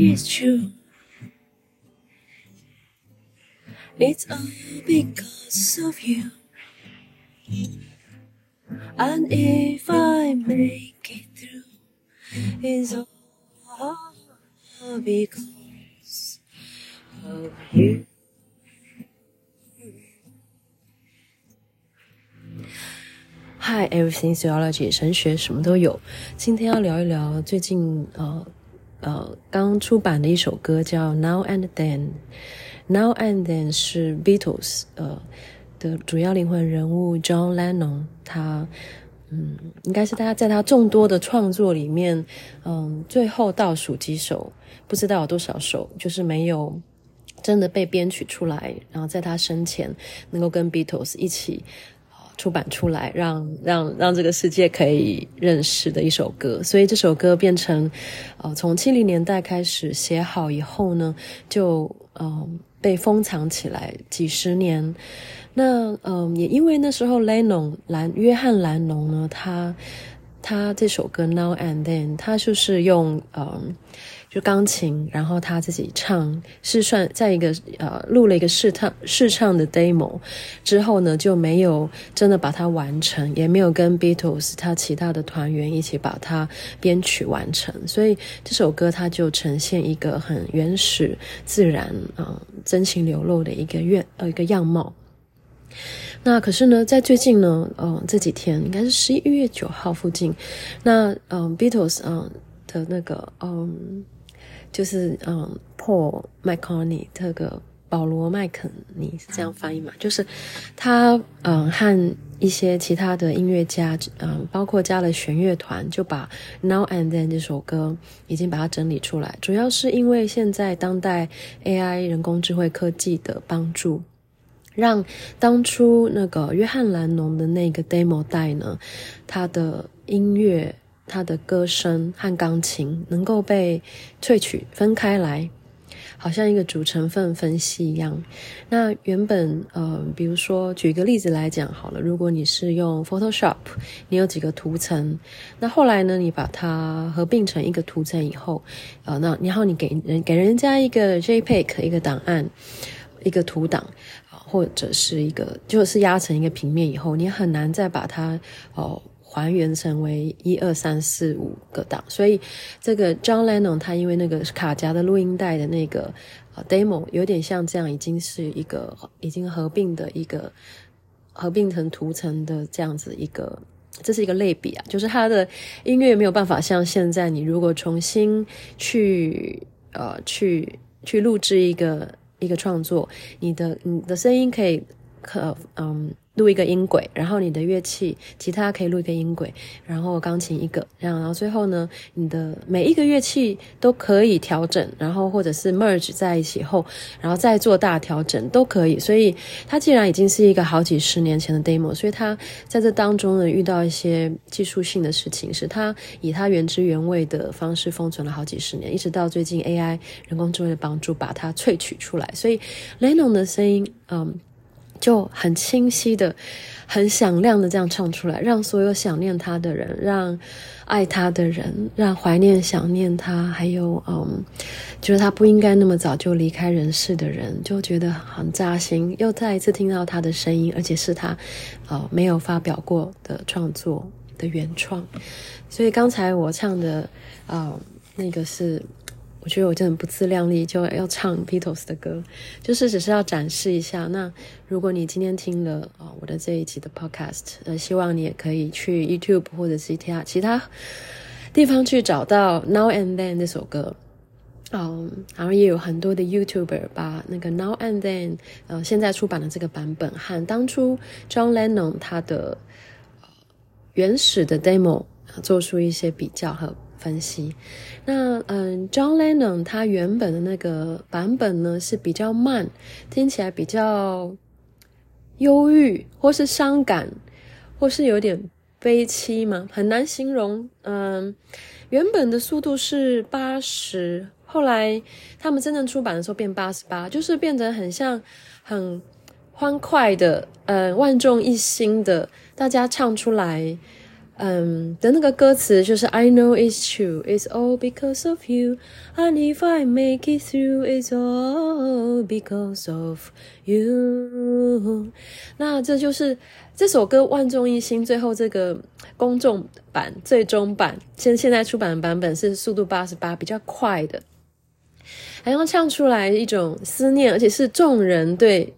is true. It's all because of you. And if I make it through, it's all because of you. Hi, everything theology，神学什么都有。今天要聊一聊最近呃 呃刚出版的一首歌，叫《Now and Then》。《Now and Then》是 Beatles 呃的主要灵魂人物 John Lennon，他嗯应该是大家在他众多的创作里面，嗯最后倒数几首，不知道有多少首，就是没有真的被编曲出来，然后在他生前能够跟 Beatles 一起。出版出来，让让让这个世界可以认识的一首歌，所以这首歌变成，呃，从七零年代开始写好以后呢，就嗯、呃、被封藏起来几十年。那嗯、呃，也因为那时候雷农兰约翰兰农呢，他他这首歌 Now and Then，他就是用嗯。就钢琴，然后他自己唱，是算在一个呃录了一个试唱试唱的 demo 之后呢，就没有真的把它完成，也没有跟 Beatles 他其他的团员一起把它编曲完成，所以这首歌它就呈现一个很原始、自然啊、真情流露的一个乐呃一个样貌。那可是呢，在最近呢，嗯、呃，这几天应该是十一月九号附近，那嗯、呃、Beatles 嗯、呃、的那个嗯。就是嗯，Paul McCartney 这个保罗麦肯尼是这样翻译嘛？就是他嗯和一些其他的音乐家嗯，包括加了弦乐团，就把 Now and Then 这首歌已经把它整理出来。主要是因为现在当代 AI 人工智慧科技的帮助，让当初那个约翰兰农的那个 demo 带呢，他的音乐。他的歌声和钢琴能够被萃取分开来，好像一个主成分分析一样。那原本呃，比如说举一个例子来讲好了，如果你是用 Photoshop，你有几个图层，那后来呢，你把它合并成一个图层以后，呃，那然后你给人给人家一个 JPEG 一个档案，一个图档，或者是一个就是压成一个平面以后，你很难再把它哦。还原成为一二三四五个档，所以这个 John Lennon 他因为那个卡夹的录音带的那个 demo 有点像这样，已经是一个已经合并的一个合并成图层的这样子一个，这是一个类比啊，就是他的音乐没有办法像现在你如果重新去呃去去录制一个一个创作，你的你的声音可以可嗯。录一个音轨，然后你的乐器，吉他可以录一个音轨，然后钢琴一个，这样，然后最后呢，你的每一个乐器都可以调整，然后或者是 merge 在一起后，然后再做大调整都可以。所以它既然已经是一个好几十年前的 demo，所以它在这当中呢，遇到一些技术性的事情，是它以它原汁原味的方式封存了好几十年，一直到最近 AI 人工智慧的帮助把它萃取出来，所以 Lennon 的声音，嗯。就很清晰的、很响亮的这样唱出来，让所有想念他的人，让爱他的人，让怀念、想念他，还有嗯，觉得他不应该那么早就离开人世的人，就觉得很扎心。又再一次听到他的声音，而且是他呃没有发表过的创作的原创。所以刚才我唱的呃那个是。我觉得我真的不自量力，就要唱 Beatles 的歌，就是只是要展示一下。那如果你今天听了啊、我的这一集的 Podcast，呃，希望你也可以去 YouTube 或者是其他其他地方去找到 Now and Then 这首歌。嗯，然后也有很多的 YouTuber 把那个 Now and Then 呃现在出版的这个版本和当初 John Lennon 他的原始的 Demo 做出一些比较和。分析，那嗯，John Lennon 他原本的那个版本呢是比较慢，听起来比较忧郁，或是伤感，或是有点悲凄嘛，很难形容。嗯，原本的速度是八十，后来他们真正出版的时候变八十八，就是变得很像很欢快的，嗯，万众一心的，大家唱出来。嗯的那个歌词就是 I know it's true, it's all because of you. And if I make it through, it's all because of you. 那这就是这首歌万众一心最后这个公众版最终版，现现在出版的版本是速度八十八，比较快的，还要唱出来一种思念，而且是众人对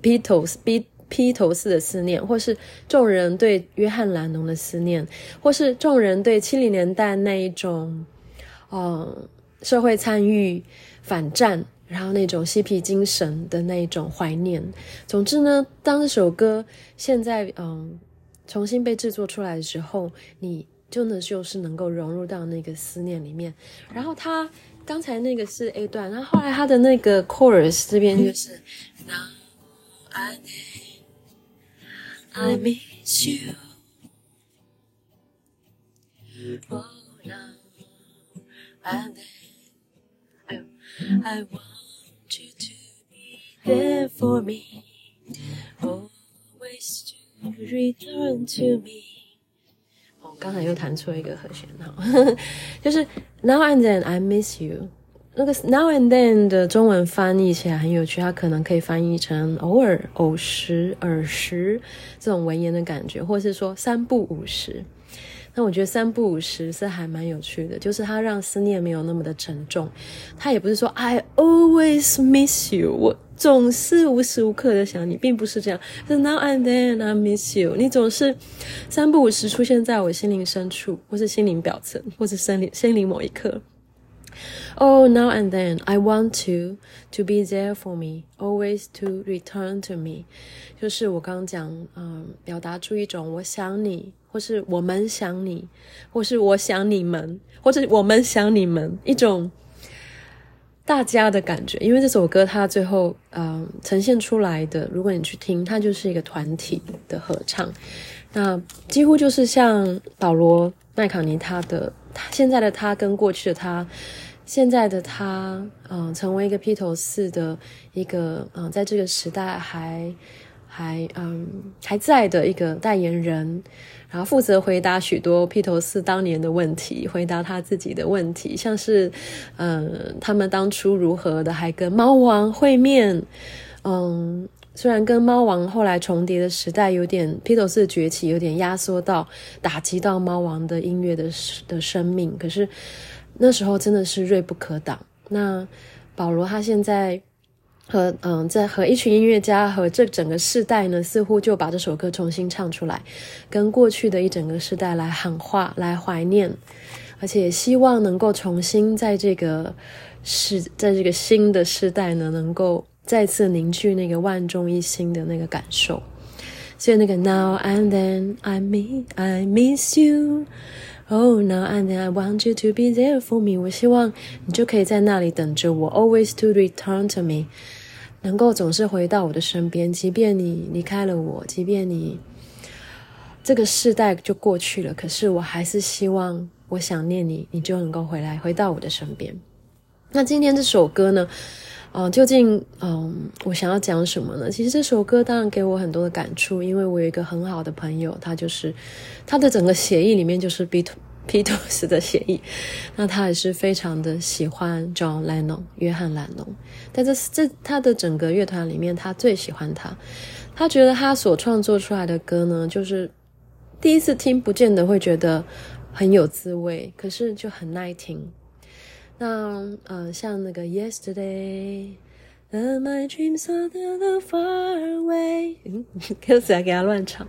Beatles Beat 披头士的思念，或是众人对约翰·兰农的思念，或是众人对七零年代那一种，呃，社会参与、反战，然后那种嬉皮精神的那一种怀念。总之呢，当这首歌现在嗯、重新被制作出来的时候，你真的就是能够融入到那个思念里面。然后他刚才那个是 A 段，然后后来他的那个 chorus 这边就是。I miss you. Oh, now and then. I want you to be there for me. Always to return to me. 我刚才又弹错一个和弦，哈，就是 Now and then I miss you. 那个 now and then 的中文翻译起来很有趣，它可能可以翻译成偶尔、偶时、尔时这种文言的感觉，或是说三不五时。那我觉得三不五时是还蛮有趣的，就是它让思念没有那么的沉重。它也不是说 I always miss you，我总是无时无刻的想你，并不是这样。是 now and then I miss you，你总是三不五时出现在我心灵深处，或是心灵表层，或是心灵心灵某一刻。Oh, now and then I want to to be there for me, always to return to me。就是我刚刚讲，嗯，表达出一种我想你，或是我们想你，或是我想你们，或者我们想你们，一种大家的感觉。因为这首歌它最后，嗯，呈现出来的，如果你去听，它就是一个团体的合唱，那几乎就是像保罗麦卡尼他的，他现在的他跟过去的他。现在的他，嗯、成为一个披头士的一个，嗯、在这个时代还还嗯还在的一个代言人，然后负责回答许多披头士当年的问题，回答他自己的问题，像是，嗯、他们当初如何的，还跟猫王会面，嗯，虽然跟猫王后来重叠的时代有点披头士崛起，有点压缩到打击到猫王的音乐的的生命，可是。那时候真的是锐不可挡。那保罗他现在和嗯，在和一群音乐家和这整个世代呢，似乎就把这首歌重新唱出来，跟过去的一整个世代来喊话，来怀念，而且希望能够重新在这个世，在这个新的世代呢，能够再次凝聚那个万众一心的那个感受。所以那个 Now and then I miss I miss you。Oh, now and then I want you to be there for me。我希望你就可以在那里等着我，always to return to me，能够总是回到我的身边，即便你离开了我，即便你这个世代就过去了，可是我还是希望我想念你，你就能够回来，回到我的身边。那今天这首歌呢？嗯、呃，究竟嗯、我想要讲什么呢？其实这首歌当然给我很多的感触，因为我有一个很好的朋友，他就是他的整个血液里面就是披头披头士的协议，那他也是非常的喜欢 John Lennon 约翰兰农，在这这他的整个乐团里面，他最喜欢他，他觉得他所创作出来的歌呢，就是第一次听不见得会觉得很有滋味，可是就很耐听。那呃，像那个 Yesterday，and my dreams are that far away，嗯，歌词还给他乱唱。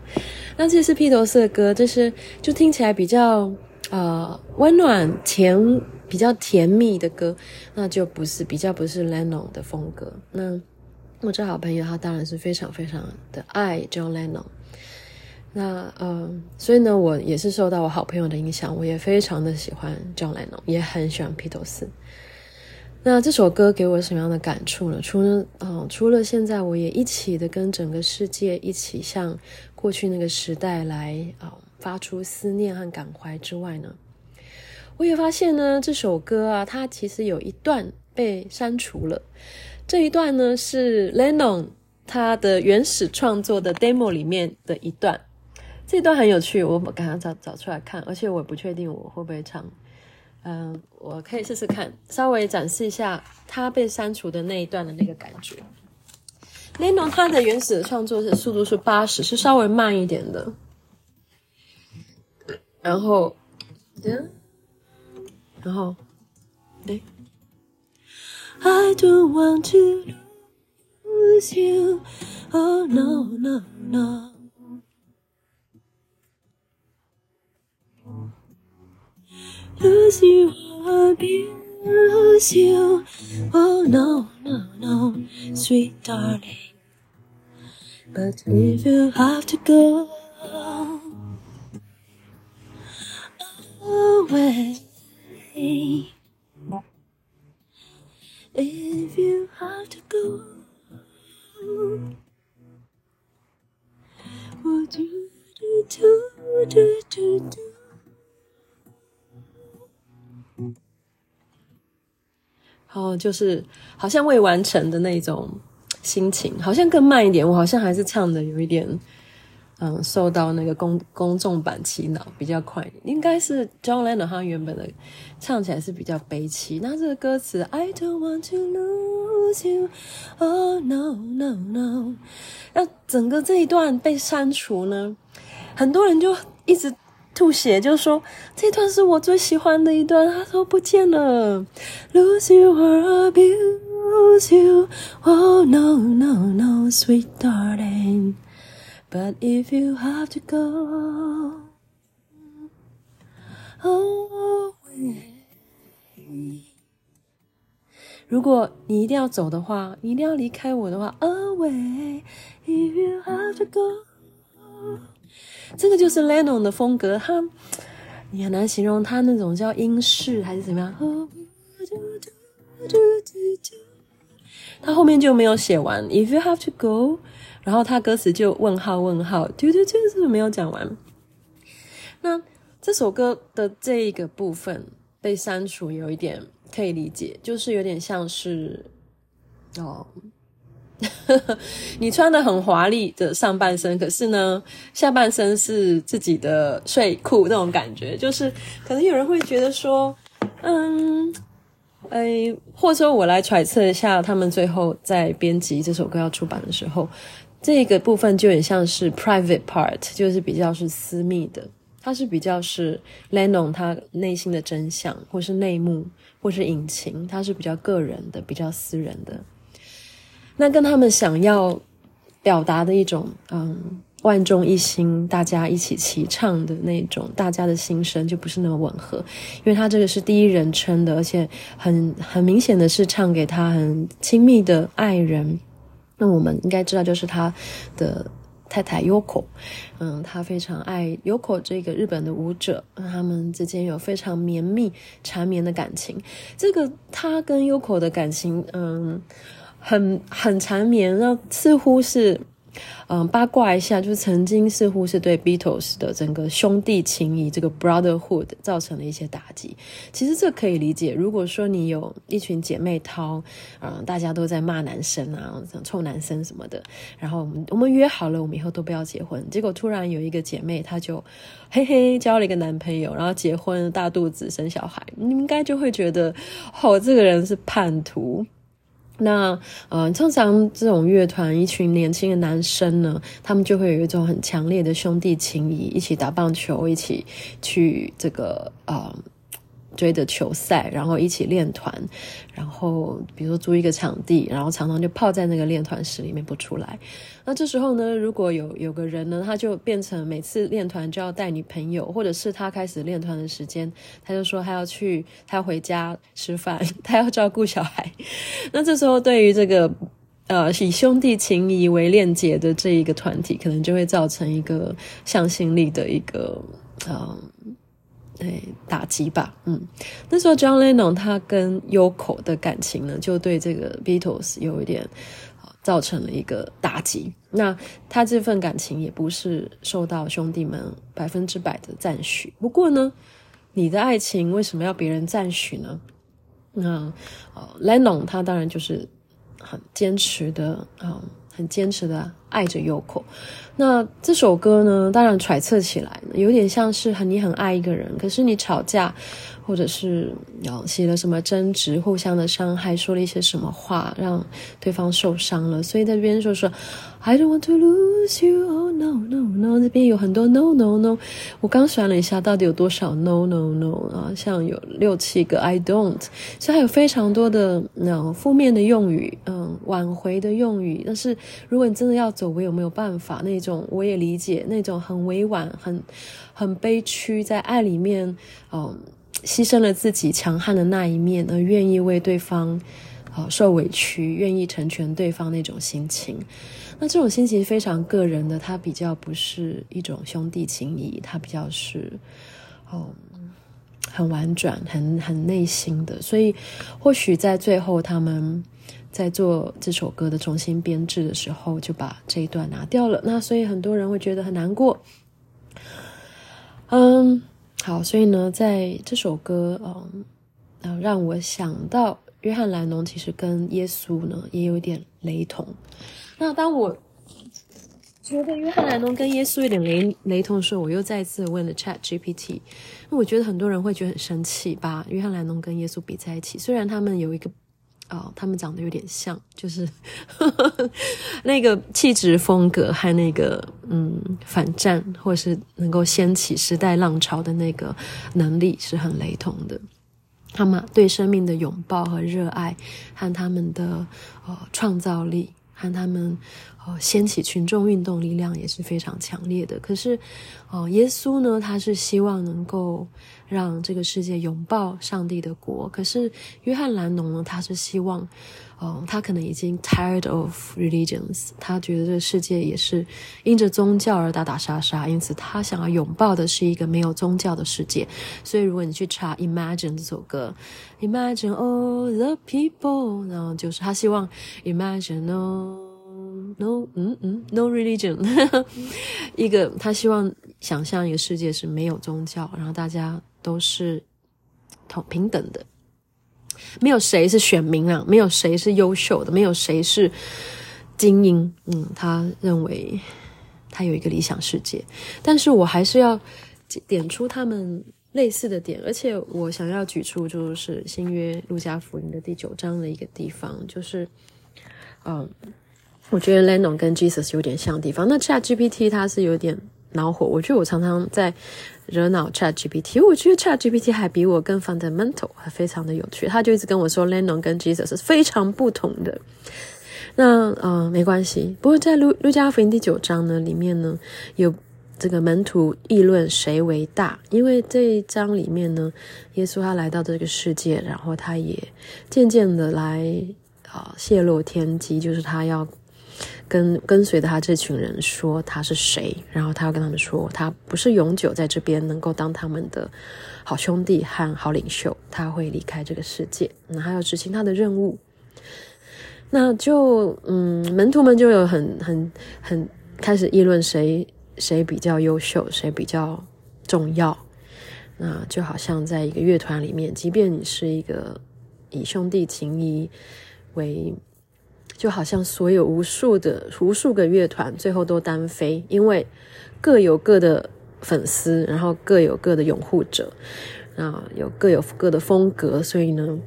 那这是披头士的歌，就是就听起来比较呃温暖甜、比较甜蜜的歌，那就不是比较不是 Lennon 的风格。那我这好朋友他当然是非常非常的爱 John Lennon。那呃，所以呢，我也是受到我好朋友的影响，我也非常的喜欢 John Lennon，也很喜欢披头士。那这首歌给我什么样的感触呢？除了呃，除了现在我也一起的跟整个世界一起向过去那个时代来啊、发出思念和感怀之外呢，我也发现呢，这首歌啊，它其实有一段被删除了。这一段呢是 Lennon 他的原始创作的 demo 里面的一段。这段很有趣，我赶快找找出来看，而且我不确定我会不会唱。嗯、我可以试试看，稍微展示一下他被删除的那一段的那个感觉。Lennon 他的原始的创作是速度是八十，是稍微慢一点的。然后，嗯，然后，哎，I don't want to lose you, oh no no no. Lose you, abuse you, oh no no no, sweet darling. But if you have to go Away, if you have to go, would you do do do do do? 哦，就是好像未完成的那种心情，好像更慢一点。我好像还是唱的有一点，嗯，受到那个公公众版洗脑，比较快。应该是 John Lennon 他原本的唱起来是比较悲凄。那这个歌词 I don't want to lose you, oh no no no，那整个这一段被删除呢，很多人就一直。吐血，就说这段是我最喜欢的一段，他说不见了。Lose you or abuse you, oh no no no, sweet darling. But if you have to go away，如果你一定要走的话，你一定要离开我的话，away。If you have to go 这个就是 Lennon 的风格，他你很难形容他那种叫英式还是怎么样。他后面就没有写完，If you have to go，然后他歌词就问号问号，就就就，是不是没有讲完？那这首歌的这一个部分被删除，有一点可以理解，就是有点像是哦。你穿的很华丽的上半身，可是呢，下半身是自己的睡裤那种感觉，就是可能有人会觉得说，嗯，哎，或者我来揣测一下，他们最后在编辑这首歌要出版的时候，这个部分就很像是 private part，就是比较是私密的，它是比较是 Lennon 他内心的真相，或是内幕，或是隐情，它是比较个人的，比较私人的。那跟他们想要表达的一种，嗯，万众一心，大家一起齐唱的那种，大家的心声就不是那么吻合，因为他这个是第一人称的，而且很很明显的是唱给他很亲密的爱人。那我们应该知道，就是他的太太 Yoko，嗯，他非常爱 Yoko 这个日本的舞者，他们之间有非常绵密缠绵的感情。这个他跟 Yoko 的感情，嗯。很很缠绵，那似乎是，嗯、八卦一下，就是曾经似乎是对 Beatles 的整个兄弟情谊这个 brotherhood 造成了一些打击。其实这可以理解，如果说你有一群姐妹淘，嗯、大家都在骂男生啊，臭男生什么的，然后我们我们约好了，我们以后都不要结婚，结果突然有一个姐妹，她就嘿嘿交了一个男朋友，然后结婚，大肚子生小孩，你应该就会觉得，哦，这个人是叛徒。那呃，通常这种乐团一群年轻的男生呢，他们就会有一种很强烈的兄弟情谊，一起打棒球，一起去这个呃。追着球赛，然后一起练团，然后比如说租一个场地，然后常常就泡在那个练团室里面不出来。那这时候呢，如果有有个人呢，他就变成每次练团就要带女朋友，或者是他开始练团的时间，他就说他要去，他要回家吃饭，他要照顾小孩。那这时候对于这个呃 以兄弟情谊为链接的这一个团体，可能就会造成一个向心力的一个呃。对，打击吧，嗯，那时候 John Lennon 他跟 Yoko 的感情呢，就对这个 Beatles 有一点造成了一个打击。那他这份感情也不是受到兄弟们百分之百的赞许。不过呢，你的爱情为什么要别人赞许呢？那呃，Lennon 他当然就是很坚持的，嗯，很坚持的爱着 Yoko。那这首歌呢，当然揣测起来有点像是很你很爱一个人，可是你吵架。或者是有起了什么争执，互相的伤害，说了一些什么话，让对方受伤了，所以在这边就说 I don't want to lose you, oh no no no。这边有很多 no no no，我刚算了一下，到底有多少 no no no 啊？像有六七个 I don't，所以还有非常多的那种负面的用语，嗯，挽回的用语。但是如果你真的要走，我有没有办法？那种我也理解，那种很委婉、很很悲屈，在爱里面，嗯。牺牲了自己强悍的那一面，而愿意为对方，呃，受委屈，愿意成全对方那种心情。那这种心情非常个人的，它比较不是一种兄弟情谊，它比较是，哦，很婉转、很很内心的。所以，或许在最后他们在做这首歌的重新编制的时候，就把这一段拿掉了。那所以很多人会觉得很难过。嗯。好，所以呢，在这首歌，嗯，呃，让我想到约翰·兰农其实跟耶稣呢也有点雷同。那当我觉得约翰·兰农跟耶稣有点雷雷同的时候，我又再次问了 Chat GPT，因为我觉得很多人会觉得很生气，把约翰·兰农跟耶稣比在一起，虽然他们有一个。哦，他们长得有点像，就是呵 呵那个气质风格和那个嗯反战，或是能够掀起时代浪潮的那个能力是很雷同的。他们对生命的拥抱和热爱，和他们的呃创造力，和他们哦掀起群众运动力量也是非常强烈的。可是，哦、耶稣呢，他是希望能够。让这个世界拥抱上帝的国。可是约翰·兰农呢？他是希望，哦，他可能已经 tired of religions，他觉得这个世界也是因着宗教而打打杀杀，因此他想要拥抱的是一个没有宗教的世界。所以如果你去查《Imagine》这首歌，《Imagine all the people》，然后就是他希望 Imagine no no 嗯嗯 no religion，一个他希望想象一个世界是没有宗教，然后大家。都是同平等的，没有谁是选民啊，没有谁是优秀的，没有谁是精英。嗯，他认为他有一个理想世界，但是我还是要点出他们类似的点，而且我想要举出就是新约路加福音的第九章的一个地方，就是嗯，我觉得 Lennon 跟 Jesus 有点像的地方。那 ChatGPT 它是有点恼火，我觉得我常常在。惹恼 ChatGPT，我觉得 ChatGPT 还比我更 fundamental，还非常的有趣。他就一直跟我说 l e n o n 跟 Jesus 是非常不同的。那呃，没关系。不过在路路加福音第九章呢，里面呢有这个门徒议论谁为大，因为这一章里面呢，耶稣他来到这个世界，然后他也渐渐的来啊、泄露天机，就是他要。跟跟随他这群人说他是谁，然后他要跟他们说他不是永久在这边能够当他们的好兄弟和好领袖，他会离开这个世界，那他要执行他的任务。那就嗯，门徒们就有很很很开始议论谁谁比较优秀，谁比较重要。那就好像在一个乐团里面，即便你是一个以兄弟情谊为。就好像所有无数的无数个乐团最后都单飞，因为各有各的粉丝，然后各有各的拥护者，啊，有各有各的风格，所以呢，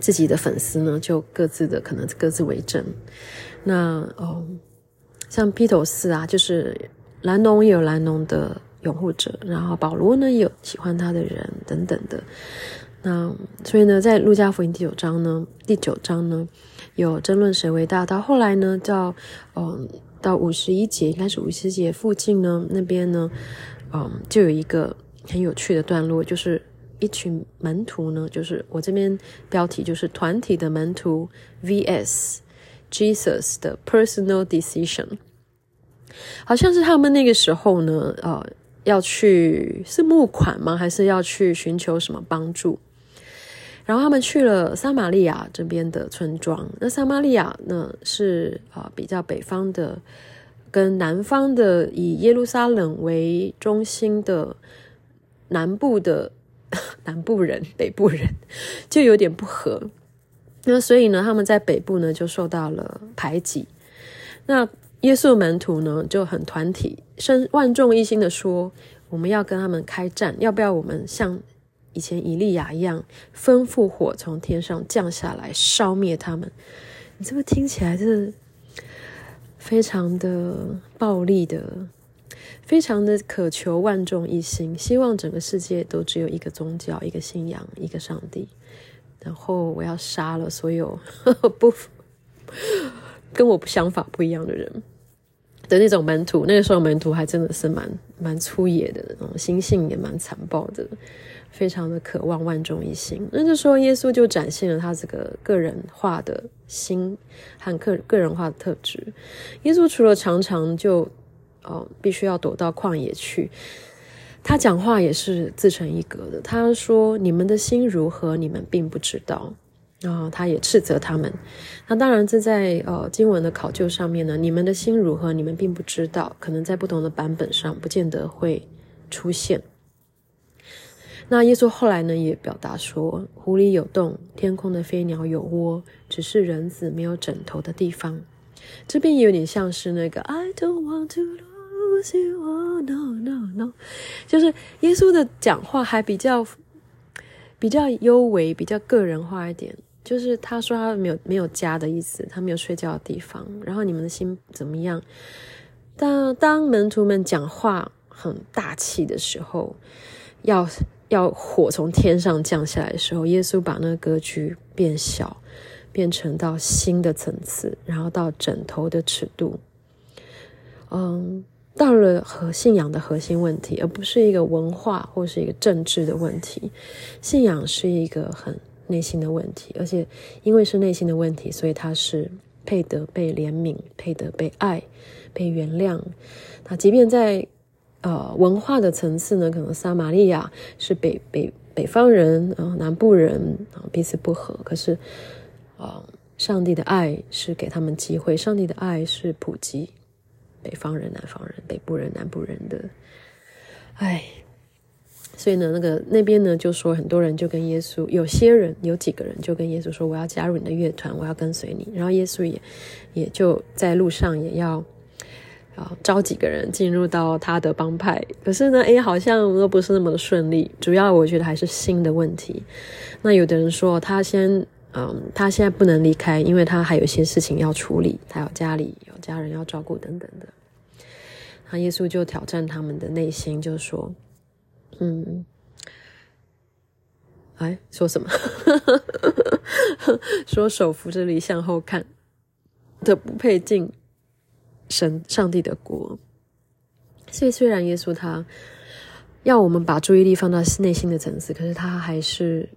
自己的粉丝呢就各自的可能各自为政。那哦，像披头士啊，就是兰农也有兰农的拥护者，然后保罗呢有喜欢他的人等等的。那所以呢，在路加福音第九章呢，第九章呢。有争论谁为大，到后来呢，到嗯，到五十一节，应该是五十节附近呢，那边呢，嗯，就有一个很有趣的段落，就是一群门徒呢，就是我这边标题就是团体的门徒 vs Jesus 的 personal decision，好像是他们那个时候呢，呃，要去是募款吗？还是要去寻求什么帮助？然后他们去了撒玛利亚这边的村庄。那撒玛利亚呢，是啊比较北方的，跟南方的以耶路撒冷为中心的南部的 南部人、北部人 就有点不合。那所以呢，他们在北部呢就受到了排挤。那耶稣门徒呢就很团体，万众一心的说：“我们要跟他们开战，要不要我们向以前以利亚一样，吩咐火从天上降下来，烧灭他们？”你这不听起来是非常的暴力的，非常的渴求万众一心，希望整个世界都只有一个宗教、一个信仰、一个上帝。然后我要杀了所有呵呵 不跟我想法不一样的人的那种门徒。那个时候门徒还真的是蛮蛮粗野的，那种心性也蛮残暴的，非常的渴望万众一心。那就说耶稣就展现了他这个个人化的心和个个人化的特质。耶稣除了常常就哦必须要躲到旷野去。他讲话也是自成一格的。他说：“你们的心如何，你们并不知道。”然后他也斥责他们。那当然，这在呃经文的考究上面呢，“你们的心如何，你们并不知道”，可能在不同的版本上不见得会出现。那耶稣后来呢，也表达说：“湖里有洞，天空的飞鸟有窝，只是人子没有枕头的地方。”这边也有点像是那个 “I don't want to”。lose you, no, no, no，就是耶稣的讲话还比较比较幽微，比较个人化一点。就是他说他没有没有家的意思，他没有睡觉的地方。然后你们的心怎么样？当当门徒们讲话很大气的时候，要要火从天上降下来的时候，耶稣把那个格局变小，变成到新的层次，然后到枕头的尺度。嗯。到了和信仰的核心问题，而不是一个文化或是一个政治的问题。信仰是一个很内心的问题，而且因为是内心的问题，所以它是配得被怜悯、配得被爱、被原谅。那即便在呃文化的层次呢，可能撒玛利亚是北北北方人啊、呃，南部人啊、彼此不和，可是啊、上帝的爱是给他们机会，上帝的爱是普及。北方人、南方人、北部人、南部人的，哎，所以呢，那个那边呢，就说很多人就跟耶稣，有些人有几个人就跟耶稣说：“我要加入你的乐团，我要跟随你。”然后耶稣也也就在路上也要啊招几个人进入到他的帮派。可是呢，哎，好像都不是那么的顺利。主要我觉得还是心的问题。那有的人说他先。嗯，他现在不能离开，因为他还有一些事情要处理，他有家里有家人要照顾等等的。那耶稣就挑战他们的内心，就说：“嗯，哎，说什么？说手扶着犁向后看的不配进神上帝的国。所以虽然耶稣他要我们把注意力放到内心的层次，可是他还是。”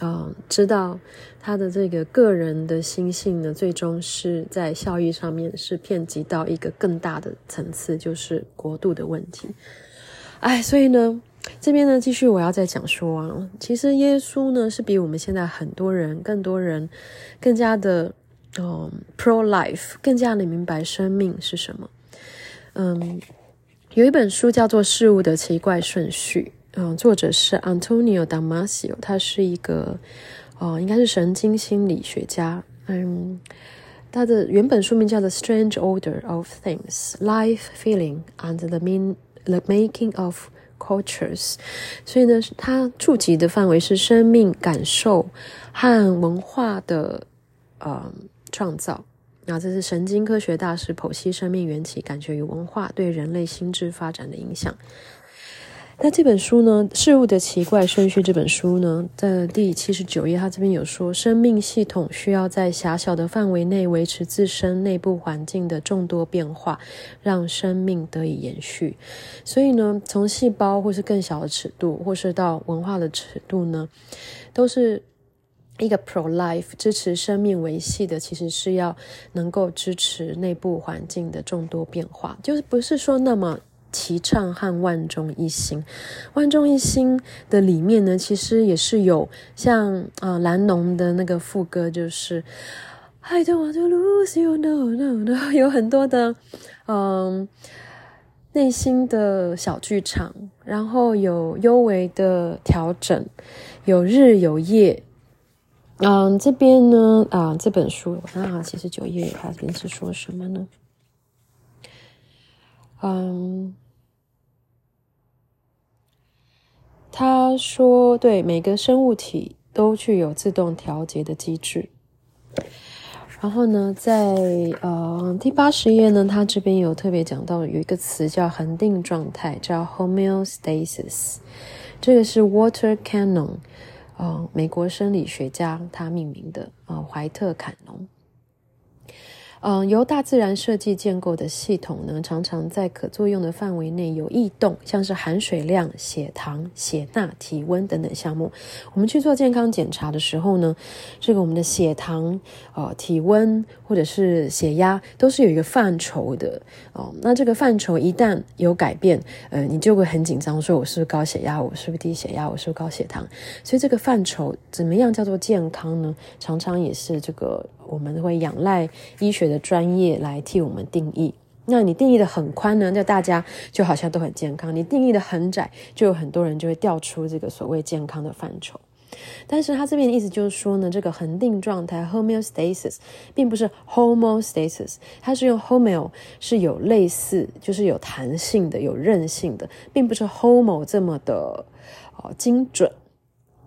啊、知道他的这个个人的心性呢，最终是在效益上面是遍及到一个更大的层次，就是国度的问题。哎，所以呢，这边呢，继续我要再讲说啊，其实耶稣呢是比我们现在很多人、更多人更加的嗯 pro life，更加的明白生命是什么。嗯，有一本书叫做《事物的奇怪顺序》。嗯，作者是 Antonio Damasio，他是一个，哦，应该是神经心理学家。嗯，他的原本书名叫做《Strange Order of Things: Life, Feeling, and the Mean the Making of Cultures》。所以呢，他触及的范围是生命感受和文化的呃创造。那这是神经科学大师剖析生命缘起、感觉与文化对人类心智发展的影响。那这本书呢，《事物的奇怪顺序》这本书呢，在第七十九页，它这边有说，生命系统需要在狭小的范围内维持自身内部环境的众多变化，让生命得以延续。所以呢，从细胞或是更小的尺度，或是到文化的尺度呢，都是一个 pro-life 支持生命维系的，其实是要能够支持内部环境的众多变化，就是不是说那么。提倡和万众一心，万众一心的里面呢，其实也是有像啊、呃、蓝农的那个副歌，就是 I don't want to lose you, no, no, no，有很多的嗯内心的小剧场，然后有幽微的调整，有日有夜。嗯，这边呢啊这本书我看看七十九页，它这边是说什么呢？嗯，他说，对每个生物体都具有自动调节的机制。然后呢，在呃第八十页呢，他这边有特别讲到有一个词叫恒定状态，叫 homeostasis。这个是 water canon 呃，美国生理学家他命名的，呃，怀特坎农。嗯，由大自然设计建构的系统呢，常常在可作用的范围内有异动，像是含水量、血糖、血钠、体温等等项目。我们去做健康检查的时候呢，这个我们的血糖、呃体温或者是血压都是有一个范畴的哦。那这个范畴一旦有改变，呃，你就会很紧张，说我是不是高血压？我是不是低血压？我是不是高血糖？所以这个范畴怎么样叫做健康呢？常常也是这个。我们会仰赖医学的专业来替我们定义。那你定义的很宽呢，那大家就好像都很健康；你定义的很窄，就有很多人就会掉出这个所谓健康的范畴。但是他这边的意思就是说呢，这个恒定状态 （homeostasis） 并不是 homostasis，它是用 homeo 是有类似，就是有弹性的、有韧性的，并不是 homo 这么的哦精准。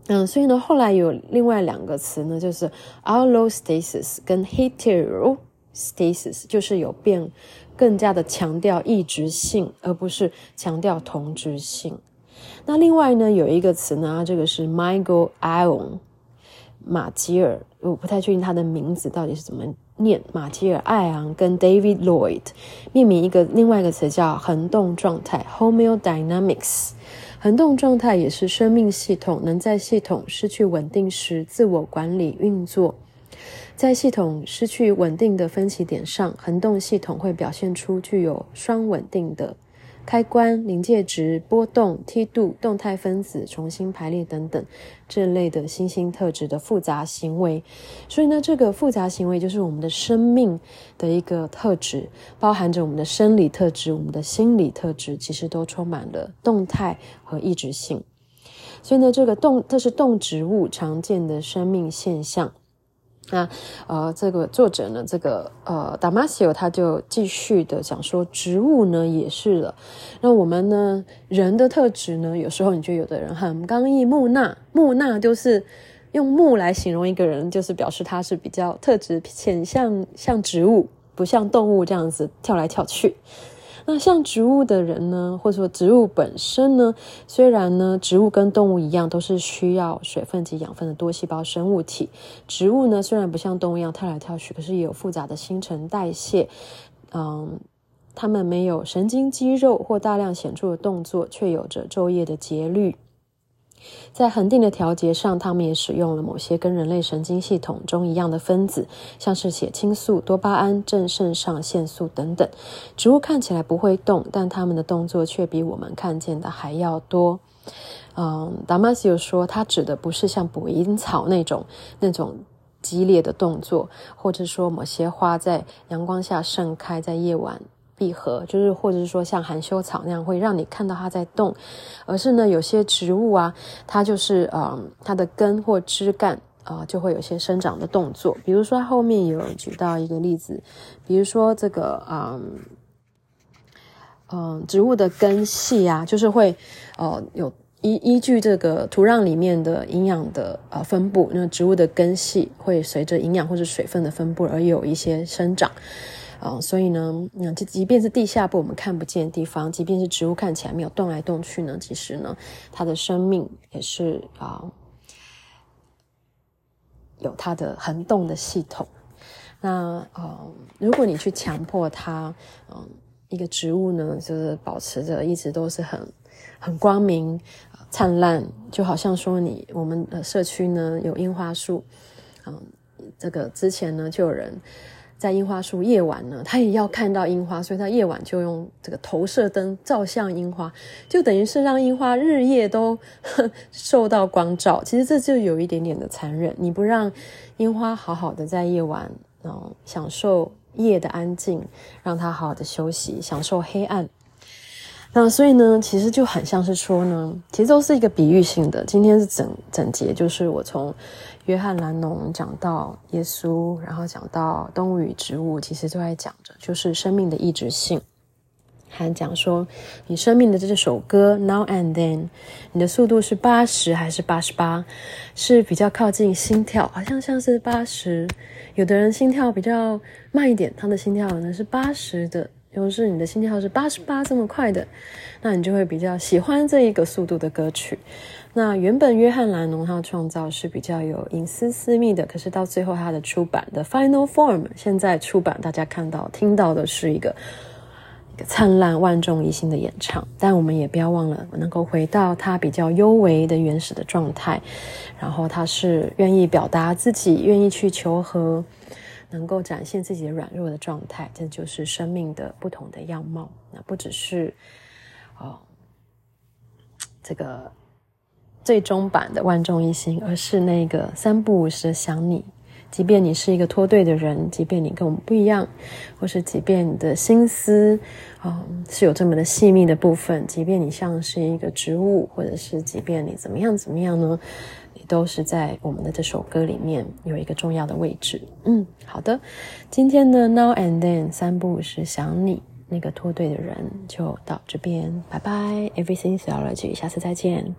嗯，所以呢，后来有另外两个词呢，就是 allostasis 跟 hetero Stasis 就是有变，更加的强调异质性，而不是强调同质性。那另外呢，有一个词呢，这个是 Michael Ion 马吉尔，我不太确定他的名字到底是怎么念，马吉尔艾昂跟 David Lloyd 命名一个另外一个词叫恒动状态 Homeodynamics。恒动状态也是生命系统能在系统失去稳定时自我管理运作。在系统失去稳定的分歧点上，恒动系统会表现出具有双稳定的。开关、临界值、波动、梯度、动态分子重新排列等等这类的新兴特质的复杂行为，所以呢，这个复杂行为就是我们的生命的一个特质，包含着我们的生理特质、我们的心理特质，其实都充满了动态和异质性。所以呢，这个动，这是动植物常见的生命现象。那呃，这个作者呢，这个呃，Damasio 他就继续的讲说，植物呢也是了。那我们呢，人的特质呢，有时候你觉得有的人很刚毅木讷，木讷就是用木来形容一个人，就是表示他是比较特质偏向像植物，不像动物这样子跳来跳去。那像植物的人呢，或者说植物本身呢，虽然呢，植物跟动物一样都是需要水分及养分的多细胞生物体。植物呢，虽然不像动物一样跳来跳去，可是也有复杂的新陈代谢。嗯，它们没有神经肌肉或大量显著的动作，却有着昼夜的节律。在恒定的调节上，他们也使用了某些跟人类神经系统中一样的分子，像是血清素、多巴胺、正肾上腺素等等。植物看起来不会动，但它们的动作却比我们看见的还要多。嗯，Damasio 说，他指的不是像捕蝇草那种那种激烈的动作，或者说某些花在阳光下盛开，在夜晚。闭合就是，或者是说像含羞草那样会让你看到它在动，而是呢，有些植物啊，它就是嗯，它的根或枝干啊、就会有些生长的动作。比如说后面有举到一个例子，比如说这个嗯嗯，植物的根系啊，就是会呃有依依据这个土壤里面的营养的呃分布，那植物的根系会随着营养或者水分的分布而有一些生长。啊、所以呢，那这即便是地下部我们看不见的地方，即便是植物看起来没有动来动去呢，其实呢，它的生命也是啊、有它的恒动的系统。那呃，如果你去强迫它，嗯、一个植物呢，就是保持着一直都是很很光明、灿烂，就好像说你我们社区呢有樱花树，嗯、这个之前呢就有人。在樱花树夜晚呢，他也要看到樱花，所以他夜晚就用这个投射灯照向樱花，就等于是让樱花日夜都 受到光照。其实这就有一点点的残忍，你不让樱花好好的在夜晚，嗯，享受夜的安静，让它好好的休息，享受黑暗。那所以呢，其实就很像是说呢，其实都是一个比喻性的。今天是整整节，就是我从约翰兰农讲到耶稣，然后讲到动物与植物，其实都在讲着，就是生命的异质性。还讲说你生命的这首歌 Now and Then，你的速度是八十还是八十八？是比较靠近心跳，好像像是八十。有的人心跳比较慢一点，他的心跳可能是八十的。如是你的心跳是八十八这么快的，那你就会比较喜欢这一个速度的歌曲。那原本约翰兰农他的创造是比较有隐私私密的，可是到最后他的出版的 Final Form，现在出版大家看到听到的是一个一个灿烂万众一心的演唱。但我们也不要忘了，能够回到他比较幽微的原始的状态，然后他是愿意表达自己，愿意去求和。能够展现自己的软弱的状态，这就是生命的不同的样貌。那不只是哦，这个最终版的万众一心，而是那个三不五时想你。即便你是一个脱队的人，即便你跟我们不一样，或是即便你的心思啊、是有这么的细密的部分，即便你像是一个植物，或者是即便你怎么样怎么样呢？你都是在我们的这首歌里面有一个重要的位置。嗯，好的，今天的 Now and Then 三不五时想你那个脱队的人就到这边，拜拜，Everything Theology，下次再见。